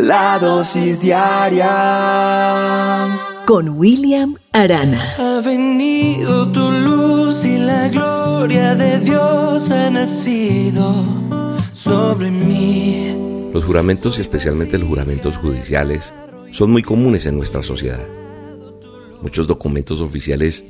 La dosis diaria con William Arana. Ha venido tu luz y la gloria de Dios ha nacido sobre mí. Los juramentos y especialmente los juramentos judiciales son muy comunes en nuestra sociedad. Muchos documentos oficiales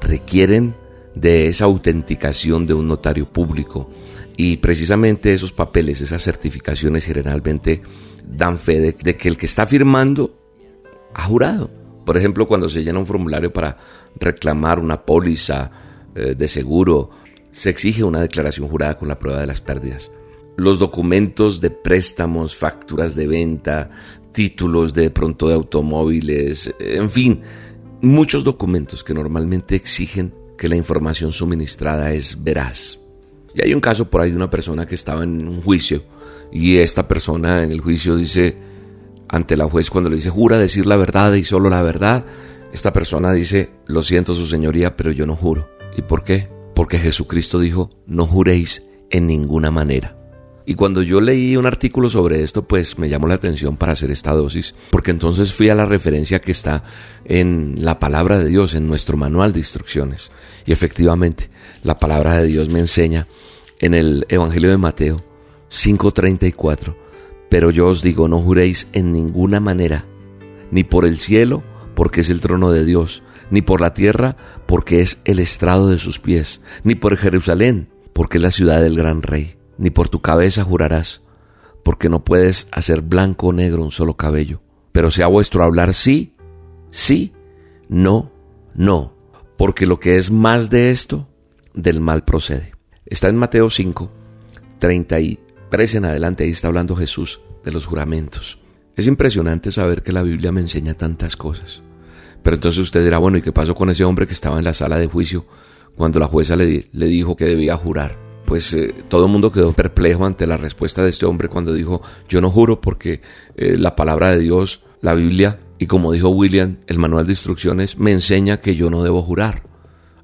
requieren de esa autenticación de un notario público y precisamente esos papeles, esas certificaciones generalmente dan fe de, que el que está firmando ha jurado. Por ejemplo, cuando se llena un formulario para reclamar una póliza eh, de seguro, se exige una declaración jurada con la prueba de las pérdidas. Los documentos de préstamos, facturas de venta, títulos de pronto de automóviles, en fin, muchos documentos que normalmente exigen que la información suministrada es veraz. Y hay un caso por ahí de una persona que estaba en un juicio y esta persona en el juicio dice ante la juez cuando le dice jura decir la verdad y solo la verdad, esta persona dice lo siento su señoría pero yo no juro. ¿Y por qué? Porque Jesucristo dijo no juréis en ninguna manera. Y cuando yo leí un artículo sobre esto, pues me llamó la atención para hacer esta dosis, porque entonces fui a la referencia que está en la palabra de Dios, en nuestro manual de instrucciones. Y efectivamente, la palabra de Dios me enseña en el Evangelio de Mateo 5:34, pero yo os digo, no juréis en ninguna manera, ni por el cielo, porque es el trono de Dios, ni por la tierra, porque es el estrado de sus pies, ni por Jerusalén, porque es la ciudad del gran rey ni por tu cabeza jurarás, porque no puedes hacer blanco o negro un solo cabello. Pero sea vuestro hablar sí, sí, no, no, porque lo que es más de esto, del mal procede. Está en Mateo 5, 33 en adelante, ahí está hablando Jesús de los juramentos. Es impresionante saber que la Biblia me enseña tantas cosas. Pero entonces usted dirá, bueno, ¿y qué pasó con ese hombre que estaba en la sala de juicio cuando la jueza le, le dijo que debía jurar? Pues eh, todo el mundo quedó perplejo ante la respuesta de este hombre cuando dijo, yo no juro porque eh, la palabra de Dios, la Biblia, y como dijo William, el manual de instrucciones me enseña que yo no debo jurar,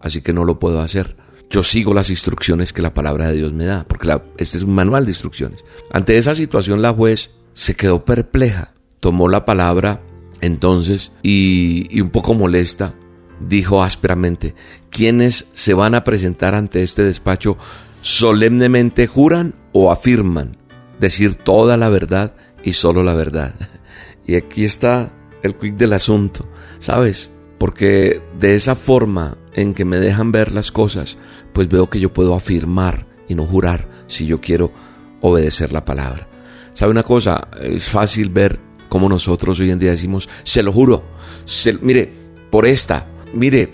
así que no lo puedo hacer. Yo sigo las instrucciones que la palabra de Dios me da, porque este es un manual de instrucciones. Ante esa situación la juez se quedó perpleja, tomó la palabra entonces y, y un poco molesta, dijo ásperamente, ¿quiénes se van a presentar ante este despacho solemnemente juran o afirman decir toda la verdad y solo la verdad. Y aquí está el quick del asunto, ¿sabes? Porque de esa forma en que me dejan ver las cosas, pues veo que yo puedo afirmar y no jurar si yo quiero obedecer la palabra. ¿Sabe una cosa? Es fácil ver cómo nosotros hoy en día decimos, se lo juro, mire, por esta, mire,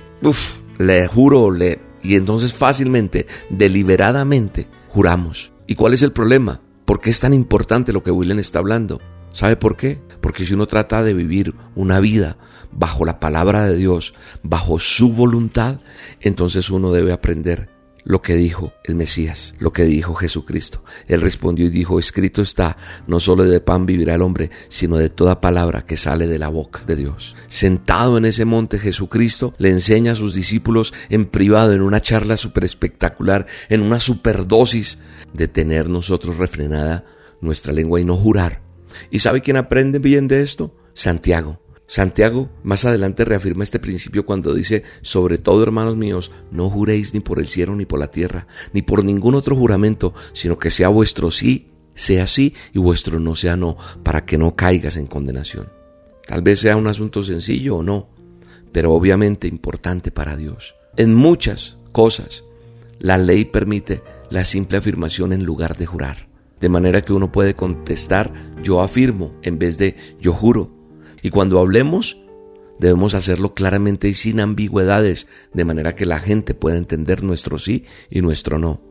le juro, le y entonces fácilmente, deliberadamente, juramos. ¿Y cuál es el problema? ¿Por qué es tan importante lo que William está hablando? ¿Sabe por qué? Porque si uno trata de vivir una vida bajo la palabra de Dios, bajo su voluntad, entonces uno debe aprender lo que dijo el Mesías, lo que dijo Jesucristo. Él respondió y dijo, escrito está, no solo de pan vivirá el hombre, sino de toda palabra que sale de la boca de Dios. Sentado en ese monte, Jesucristo le enseña a sus discípulos en privado, en una charla súper espectacular, en una superdosis de tener nosotros refrenada nuestra lengua y no jurar. ¿Y sabe quién aprende bien de esto? Santiago. Santiago más adelante reafirma este principio cuando dice, sobre todo hermanos míos, no juréis ni por el cielo ni por la tierra, ni por ningún otro juramento, sino que sea vuestro sí, sea sí, y vuestro no sea no, para que no caigas en condenación. Tal vez sea un asunto sencillo o no, pero obviamente importante para Dios. En muchas cosas, la ley permite la simple afirmación en lugar de jurar. De manera que uno puede contestar yo afirmo en vez de yo juro y cuando hablemos, debemos hacerlo claramente y sin ambigüedades, de manera que la gente pueda entender nuestro sí y nuestro no,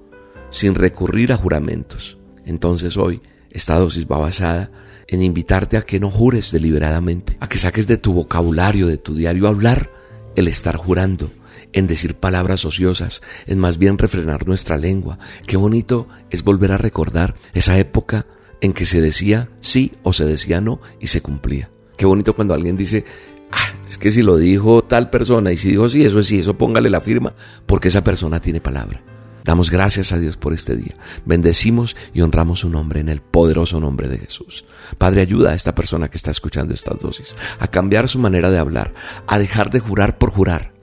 sin recurrir a juramentos. Entonces hoy, esta dosis va basada en invitarte a que no jures deliberadamente, a que saques de tu vocabulario, de tu diario hablar, el estar jurando, en decir palabras ociosas, en más bien refrenar nuestra lengua. Qué bonito es volver a recordar esa época en que se decía sí o se decía no y se cumplía. Qué bonito cuando alguien dice, ah, es que si lo dijo tal persona y si dijo sí, eso es sí, eso póngale la firma, porque esa persona tiene palabra. Damos gracias a Dios por este día. Bendecimos y honramos su nombre en el poderoso nombre de Jesús. Padre, ayuda a esta persona que está escuchando estas dosis a cambiar su manera de hablar, a dejar de jurar por jurar,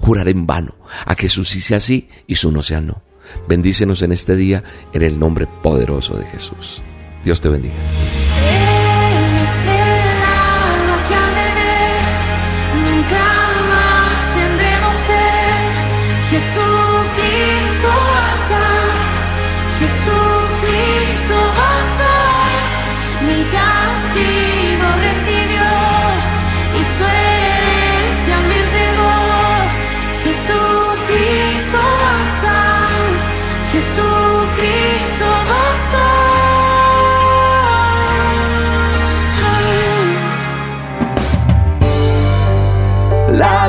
jurar en vano, a que su sí sea sí y su no sea no. Bendícenos en este día en el nombre poderoso de Jesús. Dios te bendiga.